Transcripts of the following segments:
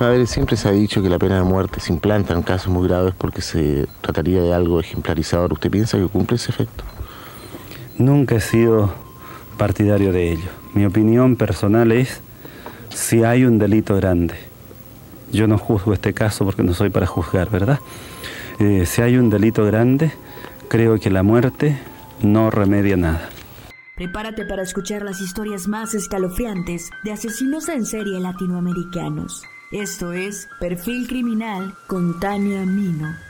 A ver, siempre se ha dicho que la pena de muerte se implanta en casos muy graves porque se trataría de algo ejemplarizador. ¿Usted piensa que cumple ese efecto? Nunca he sido partidario de ello. Mi opinión personal es si hay un delito grande. Yo no juzgo este caso porque no soy para juzgar, ¿verdad? Eh, si hay un delito grande, creo que la muerte no remedia nada. Prepárate para escuchar las historias más escalofriantes de asesinos en serie latinoamericanos. Esto es Perfil Criminal con Tania Mino.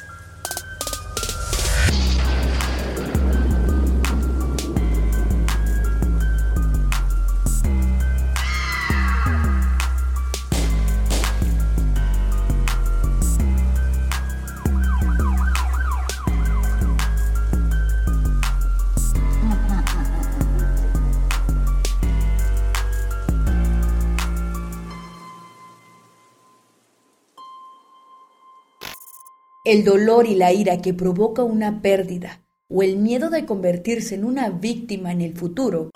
El dolor y la ira que provoca una pérdida o el miedo de convertirse en una víctima en el futuro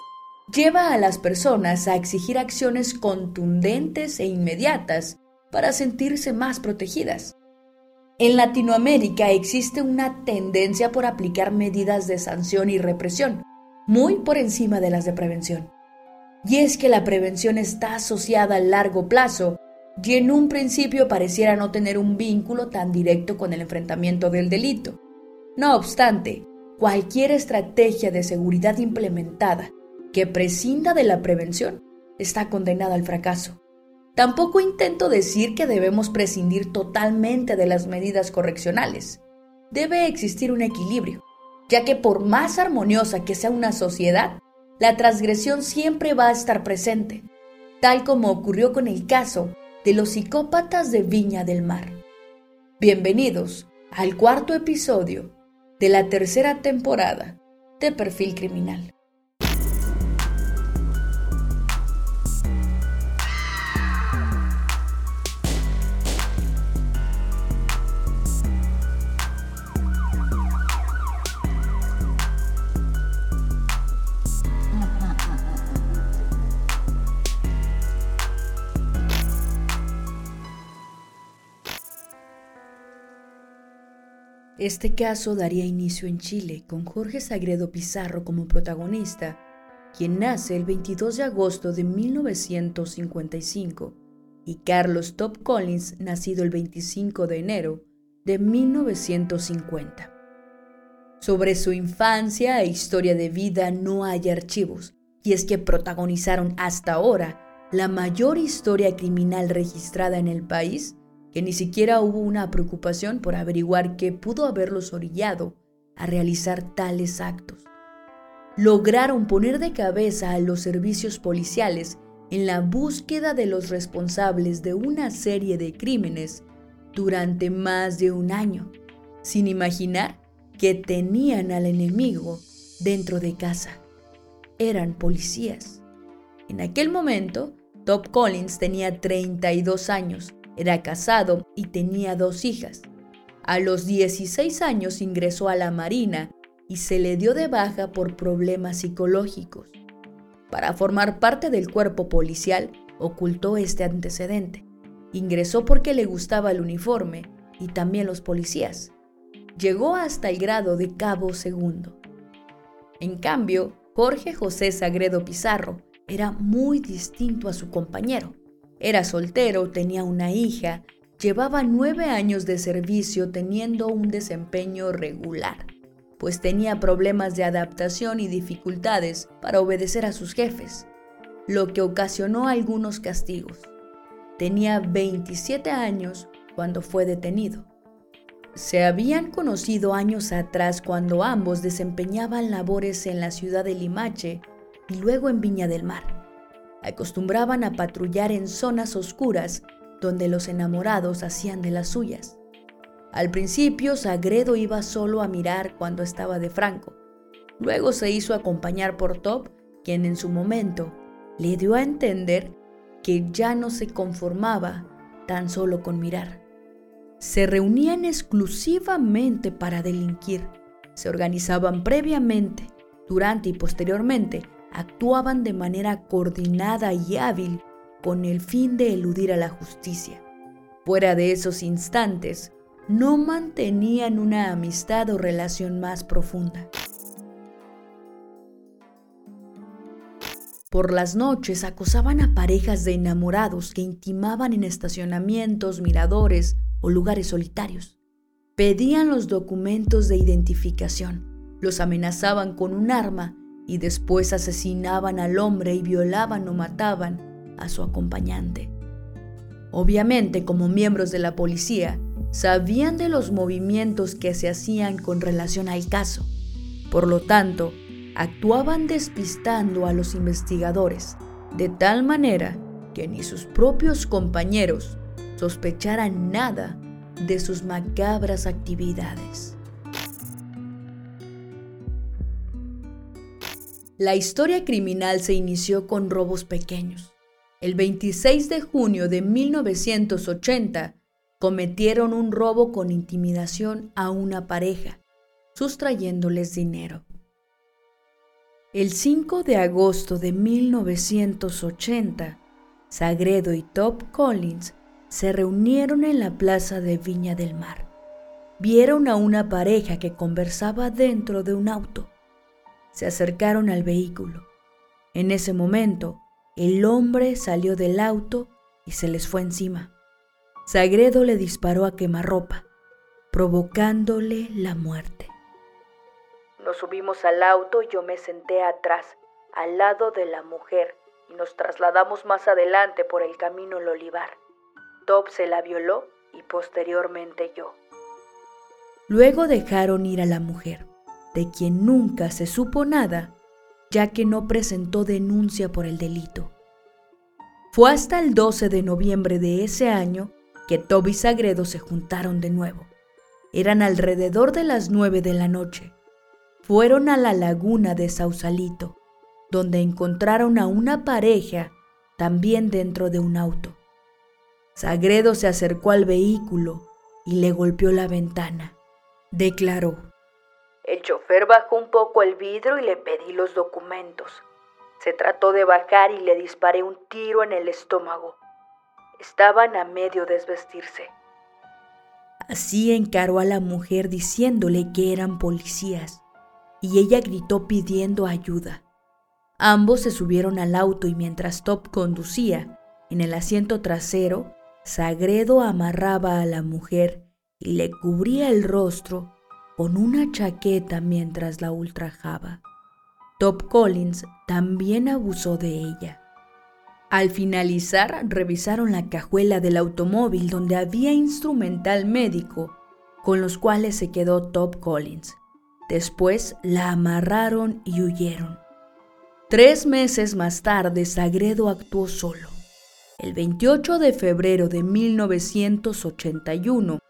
lleva a las personas a exigir acciones contundentes e inmediatas para sentirse más protegidas. En Latinoamérica existe una tendencia por aplicar medidas de sanción y represión, muy por encima de las de prevención. Y es que la prevención está asociada a largo plazo y en un principio pareciera no tener un vínculo tan directo con el enfrentamiento del delito. No obstante, cualquier estrategia de seguridad implementada que prescinda de la prevención está condenada al fracaso. Tampoco intento decir que debemos prescindir totalmente de las medidas correccionales. Debe existir un equilibrio, ya que por más armoniosa que sea una sociedad, la transgresión siempre va a estar presente, tal como ocurrió con el caso de los psicópatas de Viña del Mar. Bienvenidos al cuarto episodio de la tercera temporada de Perfil Criminal. Este caso daría inicio en Chile con Jorge Sagredo Pizarro como protagonista, quien nace el 22 de agosto de 1955, y Carlos Top Collins, nacido el 25 de enero de 1950. Sobre su infancia e historia de vida no hay archivos, y es que protagonizaron hasta ahora la mayor historia criminal registrada en el país que ni siquiera hubo una preocupación por averiguar qué pudo haberlos orillado a realizar tales actos. Lograron poner de cabeza a los servicios policiales en la búsqueda de los responsables de una serie de crímenes durante más de un año, sin imaginar que tenían al enemigo dentro de casa. Eran policías. En aquel momento, Top Collins tenía 32 años era casado y tenía dos hijas. A los 16 años ingresó a la Marina y se le dio de baja por problemas psicológicos. Para formar parte del cuerpo policial, ocultó este antecedente. Ingresó porque le gustaba el uniforme y también los policías. Llegó hasta el grado de cabo segundo. En cambio, Jorge José Sagredo Pizarro era muy distinto a su compañero. Era soltero, tenía una hija, llevaba nueve años de servicio teniendo un desempeño regular, pues tenía problemas de adaptación y dificultades para obedecer a sus jefes, lo que ocasionó algunos castigos. Tenía 27 años cuando fue detenido. Se habían conocido años atrás cuando ambos desempeñaban labores en la ciudad de Limache y luego en Viña del Mar acostumbraban a patrullar en zonas oscuras donde los enamorados hacían de las suyas. Al principio Sagredo iba solo a mirar cuando estaba de Franco. Luego se hizo acompañar por Top, quien en su momento le dio a entender que ya no se conformaba tan solo con mirar. Se reunían exclusivamente para delinquir. Se organizaban previamente, durante y posteriormente actuaban de manera coordinada y hábil con el fin de eludir a la justicia. Fuera de esos instantes, no mantenían una amistad o relación más profunda. Por las noches acosaban a parejas de enamorados que intimaban en estacionamientos, miradores o lugares solitarios. Pedían los documentos de identificación, los amenazaban con un arma y después asesinaban al hombre y violaban o mataban a su acompañante. Obviamente, como miembros de la policía, sabían de los movimientos que se hacían con relación al caso. Por lo tanto, actuaban despistando a los investigadores, de tal manera que ni sus propios compañeros sospecharan nada de sus macabras actividades. La historia criminal se inició con robos pequeños. El 26 de junio de 1980 cometieron un robo con intimidación a una pareja, sustrayéndoles dinero. El 5 de agosto de 1980, Sagredo y Top Collins se reunieron en la plaza de Viña del Mar. Vieron a una pareja que conversaba dentro de un auto se acercaron al vehículo. En ese momento, el hombre salió del auto y se les fue encima. Sagredo le disparó a quemarropa, provocándole la muerte. Nos subimos al auto y yo me senté atrás, al lado de la mujer, y nos trasladamos más adelante por el camino El Olivar. Top se la violó y posteriormente yo. Luego dejaron ir a la mujer de quien nunca se supo nada, ya que no presentó denuncia por el delito. Fue hasta el 12 de noviembre de ese año que Toby y Sagredo se juntaron de nuevo. Eran alrededor de las nueve de la noche. Fueron a la laguna de Sausalito, donde encontraron a una pareja también dentro de un auto. Sagredo se acercó al vehículo y le golpeó la ventana. Declaró, el chofer bajó un poco el vidrio y le pedí los documentos. Se trató de bajar y le disparé un tiro en el estómago. Estaban a medio desvestirse. Así encaró a la mujer diciéndole que eran policías, y ella gritó pidiendo ayuda. Ambos se subieron al auto y mientras Top conducía, en el asiento trasero, Sagredo amarraba a la mujer y le cubría el rostro con una chaqueta mientras la ultrajaba. Top Collins también abusó de ella. Al finalizar, revisaron la cajuela del automóvil donde había instrumental médico con los cuales se quedó Top Collins. Después la amarraron y huyeron. Tres meses más tarde, Sagredo actuó solo. El 28 de febrero de 1981,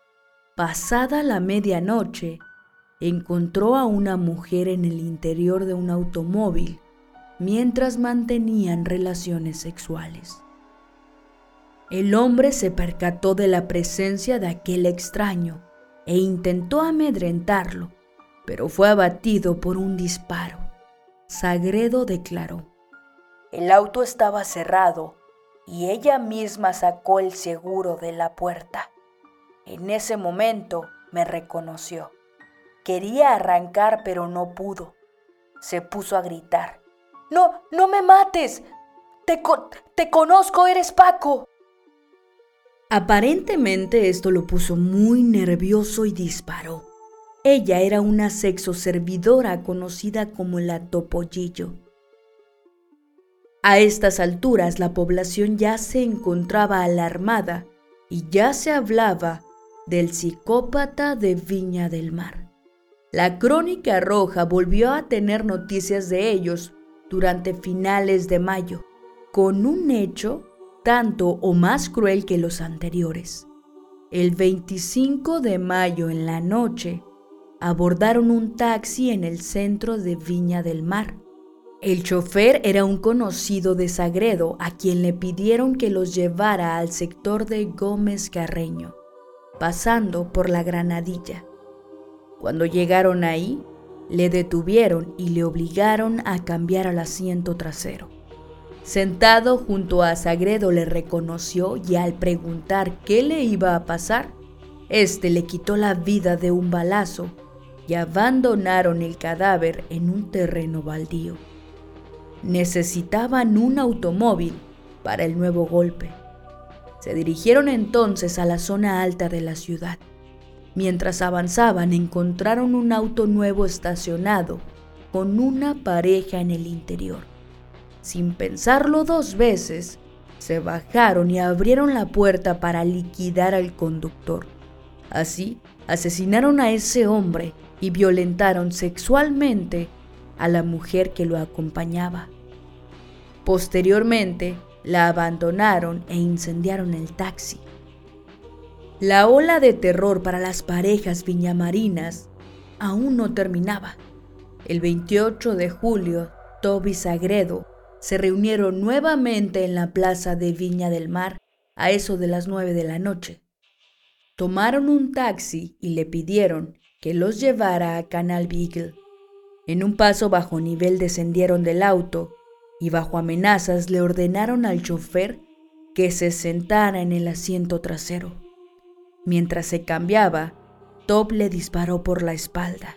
pasada la medianoche, encontró a una mujer en el interior de un automóvil mientras mantenían relaciones sexuales. El hombre se percató de la presencia de aquel extraño e intentó amedrentarlo, pero fue abatido por un disparo. Sagredo declaró, el auto estaba cerrado y ella misma sacó el seguro de la puerta. En ese momento me reconoció. Quería arrancar, pero no pudo. Se puso a gritar. No, no me mates. Te, te conozco, eres Paco. Aparentemente esto lo puso muy nervioso y disparó. Ella era una sexo servidora conocida como la Topollillo. A estas alturas la población ya se encontraba alarmada y ya se hablaba del psicópata de Viña del Mar. La Crónica Roja volvió a tener noticias de ellos durante finales de mayo, con un hecho tanto o más cruel que los anteriores. El 25 de mayo en la noche, abordaron un taxi en el centro de Viña del Mar. El chofer era un conocido de Sagredo a quien le pidieron que los llevara al sector de Gómez Carreño, pasando por la Granadilla. Cuando llegaron ahí, le detuvieron y le obligaron a cambiar al asiento trasero. Sentado junto a Sagredo le reconoció y al preguntar qué le iba a pasar, este le quitó la vida de un balazo y abandonaron el cadáver en un terreno baldío. Necesitaban un automóvil para el nuevo golpe. Se dirigieron entonces a la zona alta de la ciudad. Mientras avanzaban encontraron un auto nuevo estacionado con una pareja en el interior. Sin pensarlo dos veces, se bajaron y abrieron la puerta para liquidar al conductor. Así, asesinaron a ese hombre y violentaron sexualmente a la mujer que lo acompañaba. Posteriormente, la abandonaron e incendiaron el taxi. La ola de terror para las parejas viñamarinas aún no terminaba. El 28 de julio, Toby Sagredo se reunieron nuevamente en la plaza de Viña del Mar a eso de las nueve de la noche. Tomaron un taxi y le pidieron que los llevara a Canal Beagle. En un paso bajo nivel descendieron del auto y bajo amenazas le ordenaron al chofer que se sentara en el asiento trasero. Mientras se cambiaba, Top le disparó por la espalda.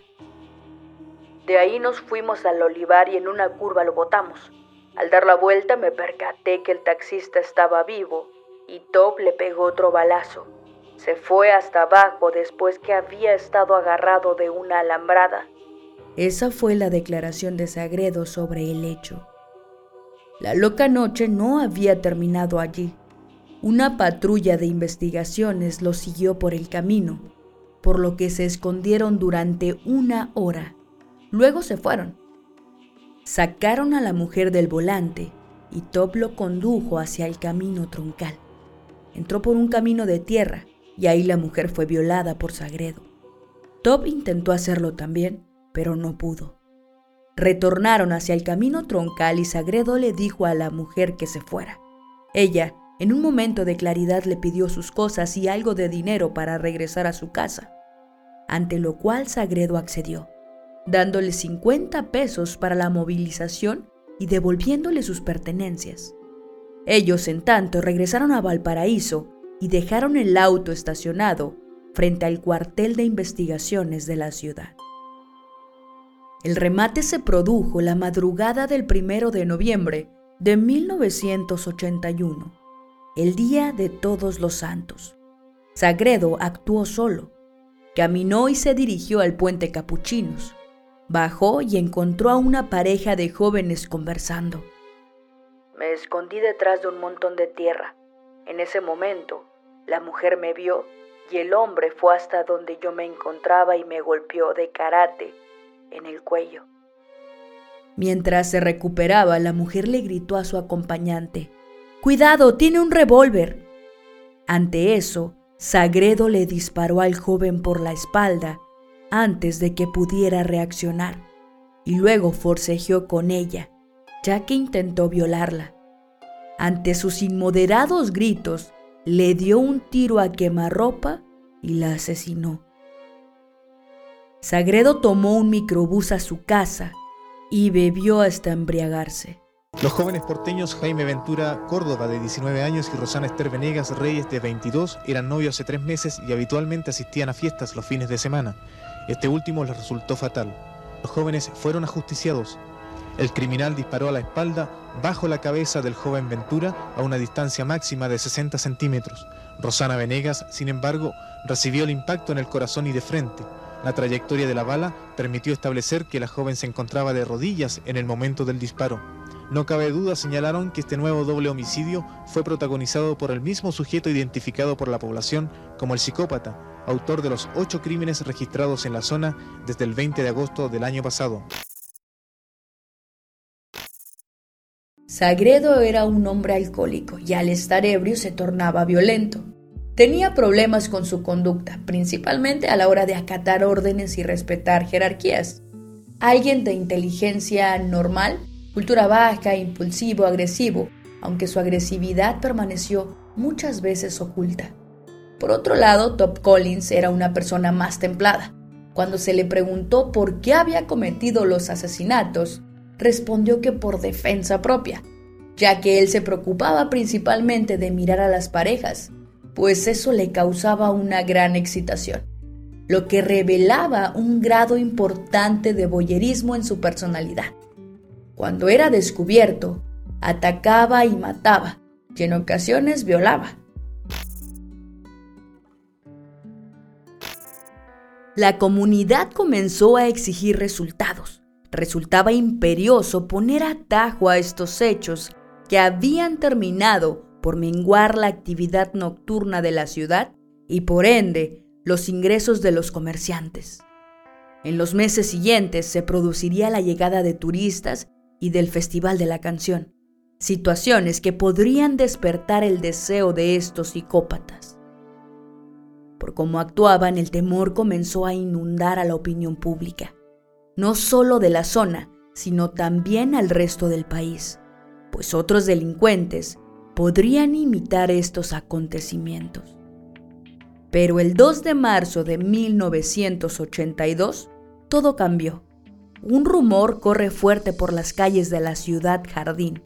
De ahí nos fuimos al olivar y en una curva lo botamos. Al dar la vuelta me percaté que el taxista estaba vivo y Top le pegó otro balazo. Se fue hasta abajo después que había estado agarrado de una alambrada. Esa fue la declaración de Sagredo sobre el hecho. La loca noche no había terminado allí. Una patrulla de investigaciones lo siguió por el camino, por lo que se escondieron durante una hora. Luego se fueron. Sacaron a la mujer del volante y Top lo condujo hacia el camino troncal. Entró por un camino de tierra y ahí la mujer fue violada por Sagredo. Top intentó hacerlo también, pero no pudo. Retornaron hacia el camino troncal y Sagredo le dijo a la mujer que se fuera. Ella, en un momento de claridad, le pidió sus cosas y algo de dinero para regresar a su casa, ante lo cual Sagredo accedió dándole 50 pesos para la movilización y devolviéndole sus pertenencias. Ellos, en tanto, regresaron a Valparaíso y dejaron el auto estacionado frente al cuartel de investigaciones de la ciudad. El remate se produjo la madrugada del primero de noviembre de 1981, el día de Todos los Santos. Sagredo actuó solo. Caminó y se dirigió al puente Capuchinos. Bajó y encontró a una pareja de jóvenes conversando. Me escondí detrás de un montón de tierra. En ese momento, la mujer me vio y el hombre fue hasta donde yo me encontraba y me golpeó de karate en el cuello. Mientras se recuperaba, la mujer le gritó a su acompañante, Cuidado, tiene un revólver. Ante eso, Sagredo le disparó al joven por la espalda antes de que pudiera reaccionar y luego forcejeó con ella, ya que intentó violarla. Ante sus inmoderados gritos, le dio un tiro a quemarropa y la asesinó. Sagredo tomó un microbús a su casa y bebió hasta embriagarse. Los jóvenes porteños Jaime Ventura Córdoba, de 19 años, y Rosana Esther Venegas Reyes, de 22, eran novios hace tres meses y habitualmente asistían a fiestas los fines de semana. Este último les resultó fatal. Los jóvenes fueron ajusticiados. El criminal disparó a la espalda bajo la cabeza del joven Ventura a una distancia máxima de 60 centímetros. Rosana Venegas, sin embargo, recibió el impacto en el corazón y de frente. La trayectoria de la bala permitió establecer que la joven se encontraba de rodillas en el momento del disparo. No cabe duda, señalaron, que este nuevo doble homicidio fue protagonizado por el mismo sujeto identificado por la población como el psicópata, autor de los ocho crímenes registrados en la zona desde el 20 de agosto del año pasado. Sagredo era un hombre alcohólico y al estar ebrio se tornaba violento. Tenía problemas con su conducta, principalmente a la hora de acatar órdenes y respetar jerarquías. Alguien de inteligencia normal, cultura baja, impulsivo, agresivo, aunque su agresividad permaneció muchas veces oculta. Por otro lado, Top Collins era una persona más templada. Cuando se le preguntó por qué había cometido los asesinatos, respondió que por defensa propia. ya que él se preocupaba principalmente de mirar a las parejas, pues eso le causaba una gran excitación, lo que revelaba un grado importante de boyerismo en su personalidad. Cuando era descubierto, atacaba y mataba, y en ocasiones violaba. La comunidad comenzó a exigir resultados. Resultaba imperioso poner atajo a estos hechos que habían terminado por menguar la actividad nocturna de la ciudad y por ende los ingresos de los comerciantes. En los meses siguientes se produciría la llegada de turistas y del Festival de la Canción, situaciones que podrían despertar el deseo de estos psicópatas. Por cómo actuaban, el temor comenzó a inundar a la opinión pública, no solo de la zona, sino también al resto del país, pues otros delincuentes podrían imitar estos acontecimientos. Pero el 2 de marzo de 1982, todo cambió un rumor corre fuerte por las calles de la ciudad jardín.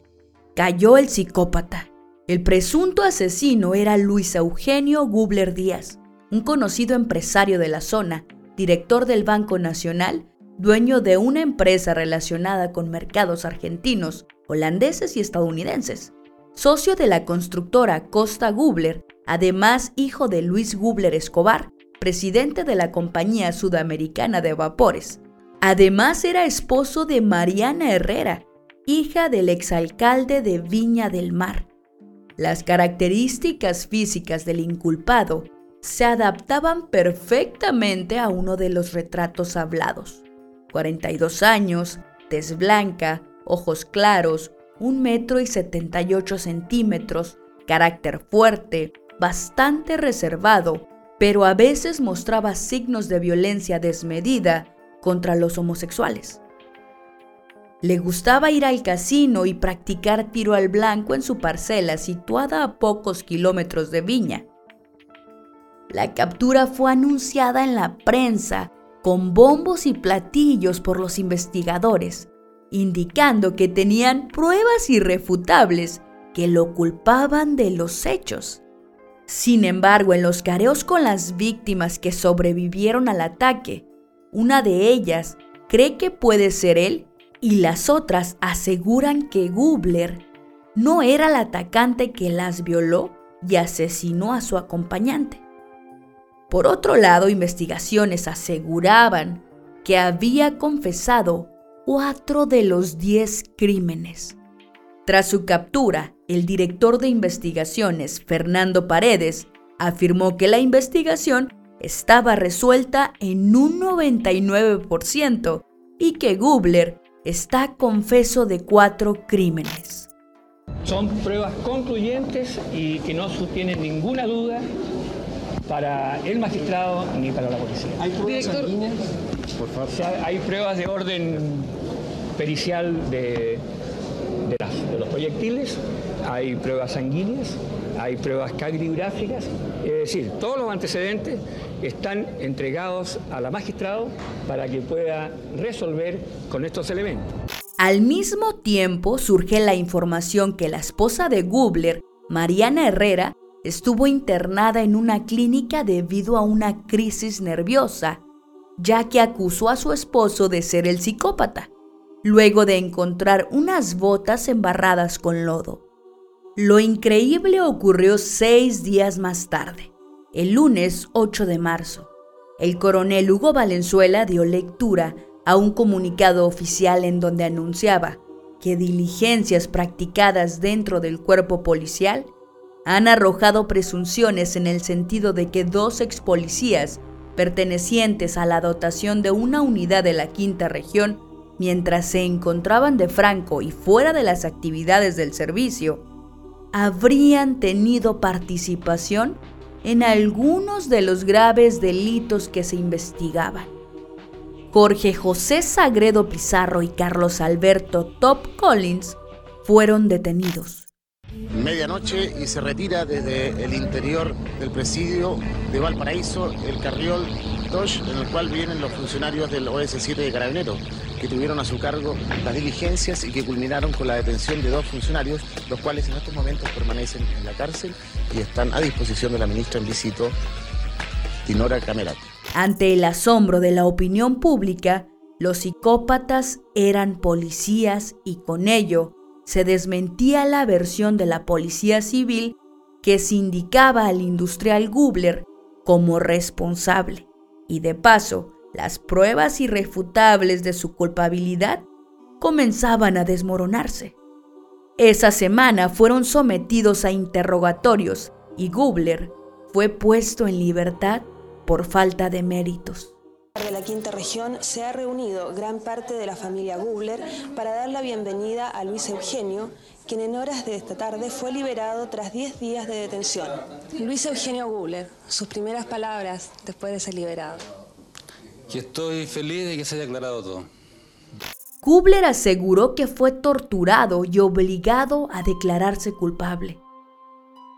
Cayó el psicópata. El presunto asesino era Luis Eugenio Gubler Díaz, un conocido empresario de la zona, director del Banco Nacional, dueño de una empresa relacionada con mercados argentinos, holandeses y estadounidenses, socio de la constructora Costa Gubler, además hijo de Luis Gubler Escobar, presidente de la Compañía Sudamericana de Vapores, Además era esposo de Mariana Herrera, hija del exalcalde de Viña del Mar. Las características físicas del inculpado se adaptaban perfectamente a uno de los retratos hablados. 42 años, tez blanca, ojos claros, un metro y 78 centímetros, carácter fuerte, bastante reservado, pero a veces mostraba signos de violencia desmedida contra los homosexuales. Le gustaba ir al casino y practicar tiro al blanco en su parcela situada a pocos kilómetros de Viña. La captura fue anunciada en la prensa con bombos y platillos por los investigadores, indicando que tenían pruebas irrefutables que lo culpaban de los hechos. Sin embargo, en los careos con las víctimas que sobrevivieron al ataque, una de ellas cree que puede ser él y las otras aseguran que Gubler no era el atacante que las violó y asesinó a su acompañante. Por otro lado, investigaciones aseguraban que había confesado cuatro de los diez crímenes. Tras su captura, el director de investigaciones, Fernando Paredes, afirmó que la investigación estaba resuelta en un 99% y que Gubler está confeso de cuatro crímenes. Son pruebas concluyentes y que no sostienen ninguna duda para el magistrado ni para la policía. ¿Hay pruebas sanguíneas? Por favor. hay pruebas de orden pericial de, de los proyectiles, hay pruebas sanguíneas, hay pruebas caligráficas, es decir, todos los antecedentes están entregados a la magistrado para que pueda resolver con estos elementos. Al mismo tiempo surge la información que la esposa de Gubler, Mariana Herrera, estuvo internada en una clínica debido a una crisis nerviosa, ya que acusó a su esposo de ser el psicópata, luego de encontrar unas botas embarradas con lodo. Lo increíble ocurrió seis días más tarde, el lunes 8 de marzo. El coronel Hugo Valenzuela dio lectura a un comunicado oficial en donde anunciaba que diligencias practicadas dentro del cuerpo policial han arrojado presunciones en el sentido de que dos ex policías pertenecientes a la dotación de una unidad de la quinta región, mientras se encontraban de franco y fuera de las actividades del servicio, habrían tenido participación en algunos de los graves delitos que se investigaban. Jorge José Sagredo Pizarro y Carlos Alberto Top Collins fueron detenidos. Medianoche y se retira desde el interior del presidio de Valparaíso el carriol En el cual vienen los funcionarios del OS7 de Carabineros que tuvieron a su cargo las diligencias y que culminaron con la detención de dos funcionarios, los cuales en estos momentos permanecen en la cárcel y están a disposición de la ministra en visito, Tinora Camerati. Ante el asombro de la opinión pública, los psicópatas eran policías y con ello se desmentía la versión de la policía civil que se indicaba al industrial Gubler como responsable. Y de paso, las pruebas irrefutables de su culpabilidad comenzaban a desmoronarse. Esa semana fueron sometidos a interrogatorios y Gubler fue puesto en libertad por falta de méritos quinta región se ha reunido gran parte de la familia Gubler para dar la bienvenida a Luis Eugenio, quien en horas de esta tarde fue liberado tras 10 días de detención. Luis Eugenio Gubler, sus primeras palabras después de ser liberado que estoy feliz de que se haya aclarado todo. Kubler aseguró que fue torturado y obligado a declararse culpable.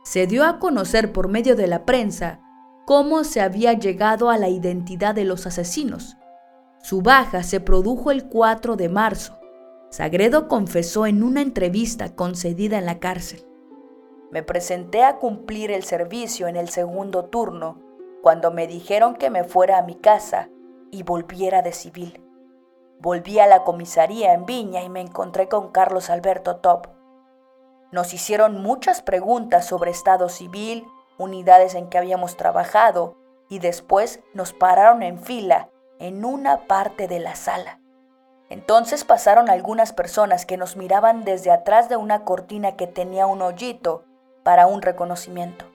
Se dio a conocer por medio de la prensa cómo se había llegado a la identidad de los asesinos. Su baja se produjo el 4 de marzo. Sagredo confesó en una entrevista concedida en la cárcel. Me presenté a cumplir el servicio en el segundo turno cuando me dijeron que me fuera a mi casa y volviera de civil. Volví a la comisaría en Viña y me encontré con Carlos Alberto Top. Nos hicieron muchas preguntas sobre estado civil, unidades en que habíamos trabajado y después nos pararon en fila en una parte de la sala. Entonces pasaron algunas personas que nos miraban desde atrás de una cortina que tenía un hoyito para un reconocimiento.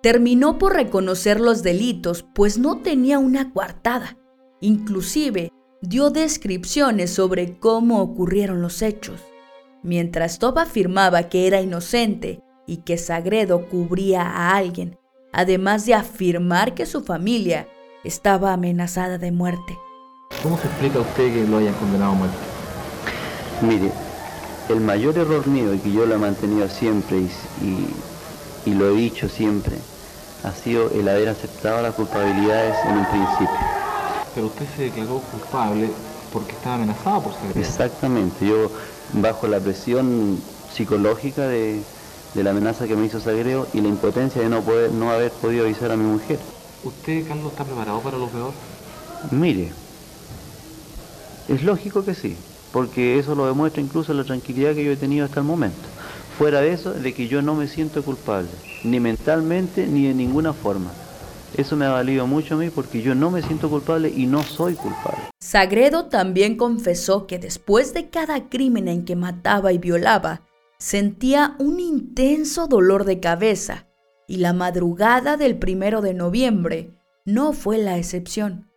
Terminó por reconocer los delitos, pues no tenía una coartada. Inclusive dio descripciones sobre cómo ocurrieron los hechos. Mientras Top afirmaba que era inocente y que Sagredo cubría a alguien, además de afirmar que su familia estaba amenazada de muerte. ¿Cómo se explica usted que lo hayan condenado a muerte? Mire, el mayor error mío y que yo lo he mantenido siempre y, y lo he dicho siempre ha sido el haber aceptado las culpabilidades en un principio. Pero usted se declaró culpable porque estaba amenazado por ser Exactamente, yo bajo la presión psicológica de, la amenaza que me hizo Sagreo y la impotencia de no poder no haber podido avisar a mi mujer. ¿Usted, Carlos, está preparado para lo peor? Mire, es lógico que sí, porque eso lo demuestra incluso la tranquilidad que yo he tenido hasta el momento. Fuera de eso, de que yo no me siento culpable, ni mentalmente ni de ninguna forma. Eso me ha valido mucho a mí porque yo no me siento culpable y no soy culpable. Sagredo también confesó que después de cada crimen en que mataba y violaba, sentía un intenso dolor de cabeza y la madrugada del primero de noviembre no fue la excepción,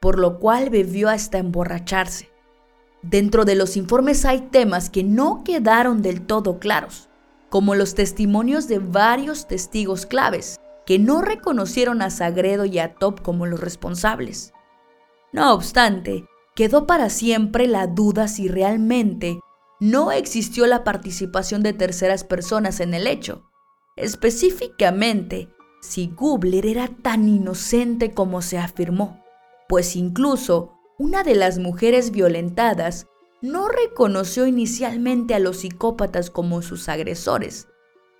por lo cual bebió hasta emborracharse. Dentro de los informes hay temas que no quedaron del todo claros, como los testimonios de varios testigos claves que no reconocieron a Sagredo y a Top como los responsables. No obstante, quedó para siempre la duda si realmente no existió la participación de terceras personas en el hecho, específicamente si Gubler era tan inocente como se afirmó, pues incluso una de las mujeres violentadas no reconoció inicialmente a los psicópatas como sus agresores,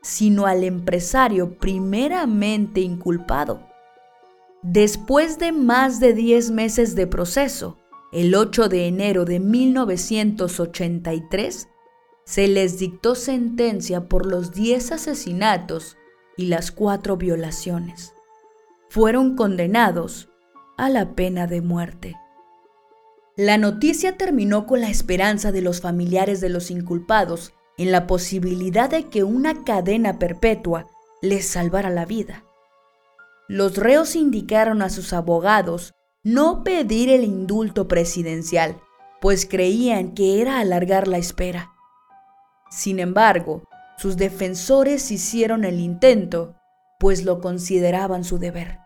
sino al empresario primeramente inculpado. Después de más de 10 meses de proceso, el 8 de enero de 1983, se les dictó sentencia por los 10 asesinatos y las 4 violaciones. Fueron condenados a la pena de muerte. La noticia terminó con la esperanza de los familiares de los inculpados en la posibilidad de que una cadena perpetua les salvara la vida. Los reos indicaron a sus abogados no pedir el indulto presidencial, pues creían que era alargar la espera. Sin embargo, sus defensores hicieron el intento, pues lo consideraban su deber.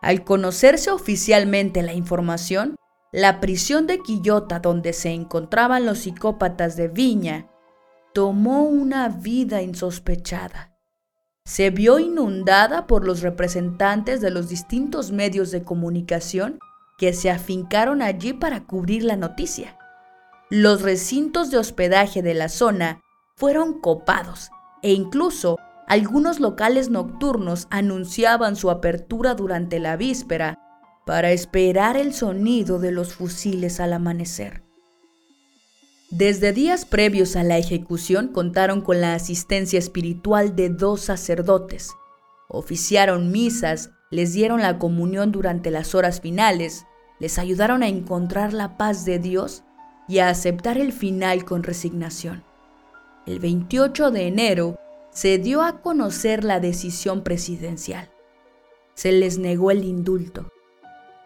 Al conocerse oficialmente la información, la prisión de Quillota donde se encontraban los psicópatas de Viña tomó una vida insospechada. Se vio inundada por los representantes de los distintos medios de comunicación que se afincaron allí para cubrir la noticia. Los recintos de hospedaje de la zona fueron copados e incluso algunos locales nocturnos anunciaban su apertura durante la víspera para esperar el sonido de los fusiles al amanecer. Desde días previos a la ejecución contaron con la asistencia espiritual de dos sacerdotes. Oficiaron misas, les dieron la comunión durante las horas finales, les ayudaron a encontrar la paz de Dios y a aceptar el final con resignación. El 28 de enero se dio a conocer la decisión presidencial. Se les negó el indulto.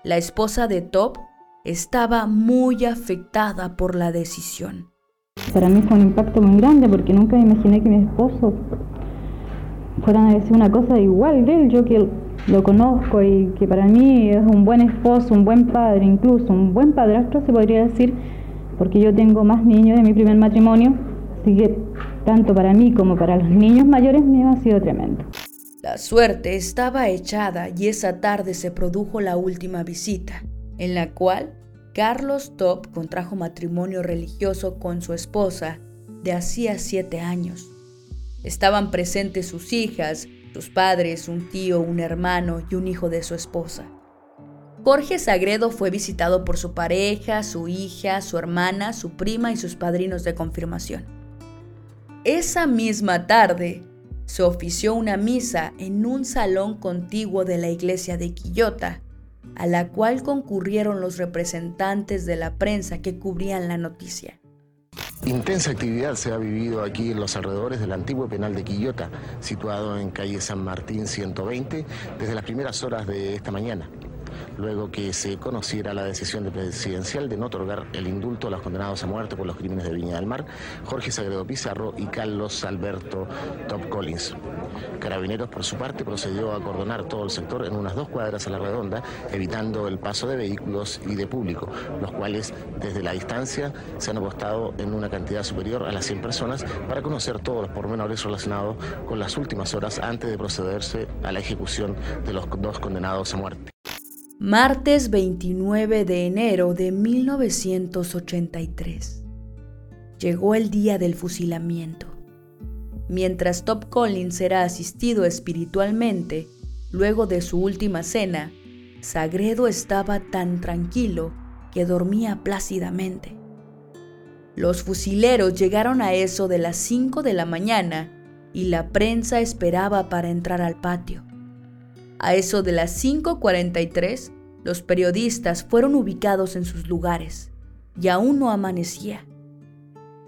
La esposa de Top estaba muy afectada por la decisión. Para mí fue un impacto muy grande porque nunca me imaginé que mi esposo fuera a decir una cosa igual de él, yo que lo conozco y que para mí es un buen esposo, un buen padre, incluso un buen padrastro se podría decir, porque yo tengo más niños de mi primer matrimonio, así que tanto para mí como para los niños mayores mío ha sido tremendo. La suerte estaba echada y esa tarde se produjo la última visita, en la cual Carlos Top contrajo matrimonio religioso con su esposa de hacía siete años. Estaban presentes sus hijas, sus padres, un tío, un hermano y un hijo de su esposa. Jorge Sagredo fue visitado por su pareja, su hija, su hermana, su prima y sus padrinos de confirmación. Esa misma tarde se ofició una misa en un salón contiguo de la iglesia de Quillota, a la cual concurrieron los representantes de la prensa que cubrían la noticia. Intensa actividad se ha vivido aquí en los alrededores del antiguo penal de Quillota, situado en calle San Martín 120, desde las primeras horas de esta mañana luego que se conociera la decisión presidencial de no otorgar el indulto a los condenados a muerte por los crímenes de Viña del Mar, Jorge Sagredo Pizarro y Carlos Alberto Top Collins. Carabineros, por su parte, procedió a acordonar todo el sector en unas dos cuadras a la redonda, evitando el paso de vehículos y de público, los cuales desde la distancia se han apostado en una cantidad superior a las 100 personas para conocer todos los pormenores relacionados con las últimas horas antes de procederse a la ejecución de los dos condenados a muerte martes 29 de enero de 1983. Llegó el día del fusilamiento. Mientras Top Collins era asistido espiritualmente, luego de su última cena, Sagredo estaba tan tranquilo que dormía plácidamente. Los fusileros llegaron a eso de las 5 de la mañana y la prensa esperaba para entrar al patio. A eso de las 5.43, los periodistas fueron ubicados en sus lugares y aún no amanecía.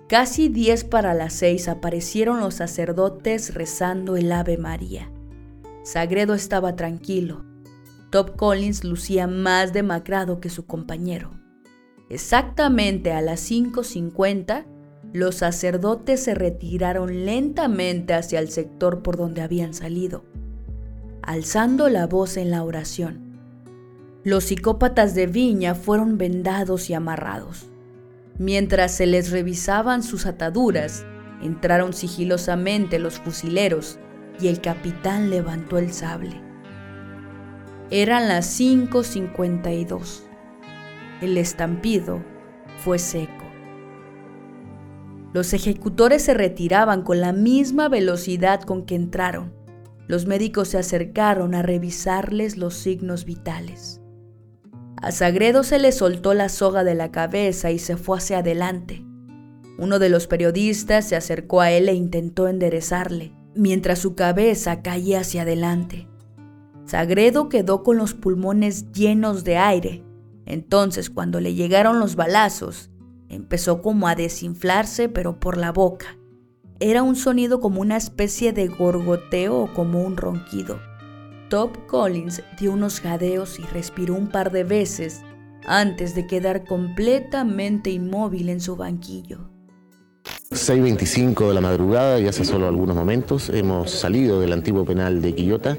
Casi 10 para las 6 aparecieron los sacerdotes rezando el Ave María. Sagredo estaba tranquilo. Top Collins lucía más demacrado que su compañero. Exactamente a las 5.50, los sacerdotes se retiraron lentamente hacia el sector por donde habían salido alzando la voz en la oración. Los psicópatas de Viña fueron vendados y amarrados. Mientras se les revisaban sus ataduras, entraron sigilosamente los fusileros y el capitán levantó el sable. Eran las 5.52. El estampido fue seco. Los ejecutores se retiraban con la misma velocidad con que entraron los médicos se acercaron a revisarles los signos vitales. A Sagredo se le soltó la soga de la cabeza y se fue hacia adelante. Uno de los periodistas se acercó a él e intentó enderezarle, mientras su cabeza caía hacia adelante. Sagredo quedó con los pulmones llenos de aire. Entonces, cuando le llegaron los balazos, empezó como a desinflarse, pero por la boca. Era un sonido como una especie de gorgoteo o como un ronquido. Top Collins dio unos jadeos y respiró un par de veces antes de quedar completamente inmóvil en su banquillo. 6.25 de la madrugada y hace solo algunos momentos hemos salido del antiguo penal de Quillota,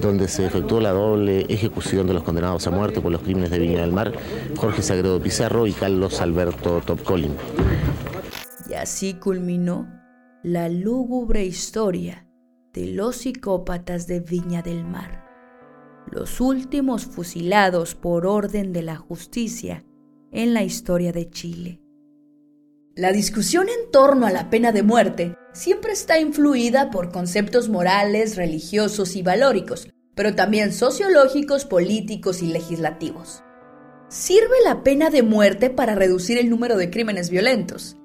donde se efectuó la doble ejecución de los condenados a muerte por los crímenes de Viña del Mar, Jorge Sagredo Pizarro y Carlos Alberto Top Collins. Y así culminó la lúgubre historia de los psicópatas de Viña del Mar, los últimos fusilados por orden de la justicia en la historia de Chile. La discusión en torno a la pena de muerte siempre está influida por conceptos morales, religiosos y valóricos, pero también sociológicos, políticos y legislativos. ¿Sirve la pena de muerte para reducir el número de crímenes violentos?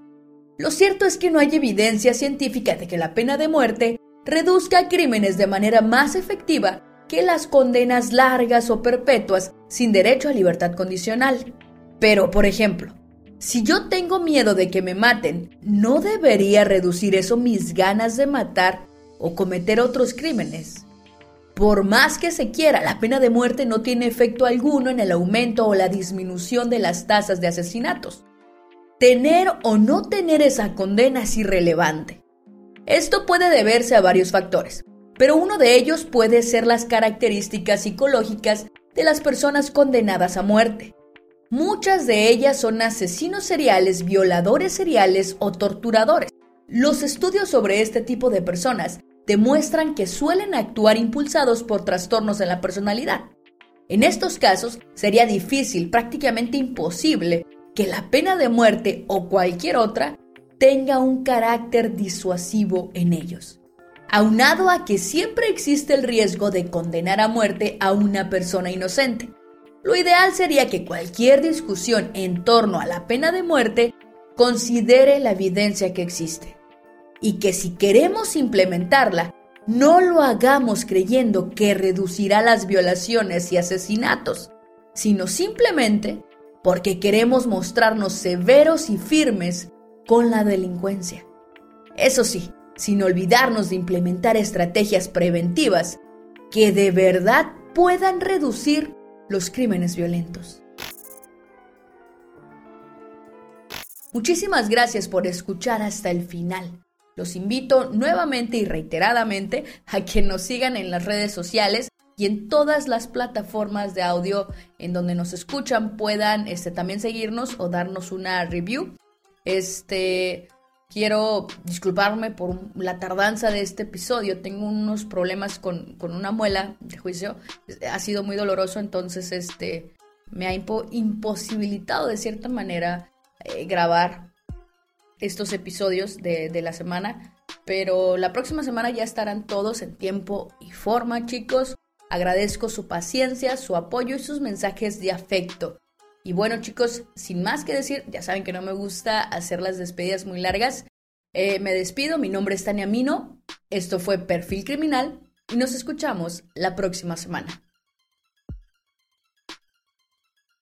Lo cierto es que no hay evidencia científica de que la pena de muerte reduzca crímenes de manera más efectiva que las condenas largas o perpetuas sin derecho a libertad condicional. Pero, por ejemplo, si yo tengo miedo de que me maten, ¿no debería reducir eso mis ganas de matar o cometer otros crímenes? Por más que se quiera, la pena de muerte no tiene efecto alguno en el aumento o la disminución de las tasas de asesinatos. Tener o no tener esa condena es irrelevante. Esto puede deberse a varios factores, pero uno de ellos puede ser las características psicológicas de las personas condenadas a muerte. Muchas de ellas son asesinos seriales, violadores seriales o torturadores. Los estudios sobre este tipo de personas demuestran que suelen actuar impulsados por trastornos en la personalidad. En estos casos sería difícil, prácticamente imposible, que la pena de muerte o cualquier otra tenga un carácter disuasivo en ellos. Aunado a que siempre existe el riesgo de condenar a muerte a una persona inocente. Lo ideal sería que cualquier discusión en torno a la pena de muerte considere la evidencia que existe y que si queremos implementarla, no lo hagamos creyendo que reducirá las violaciones y asesinatos, sino simplemente porque queremos mostrarnos severos y firmes con la delincuencia. Eso sí, sin olvidarnos de implementar estrategias preventivas que de verdad puedan reducir los crímenes violentos. Muchísimas gracias por escuchar hasta el final. Los invito nuevamente y reiteradamente a que nos sigan en las redes sociales y en todas las plataformas de audio en donde nos escuchan puedan este, también seguirnos o darnos una review. Este, quiero disculparme por la tardanza de este episodio. Tengo unos problemas con, una muela de juicio. Ha sido muy doloroso, entonces este, me ha imposibilitado de cierta manera eh, grabar estos episodios de, de la semana. Pero la próxima semana ya estarán todos en tiempo y forma, chicos. Agradezco su paciencia, su apoyo y sus mensajes de afecto. Y bueno, chicos, sin más que decir, ya saben que no me gusta hacer las despedidas muy largas. Eh, me despido, mi nombre es Tania Mino, esto fue Perfil Criminal y nos escuchamos la próxima semana.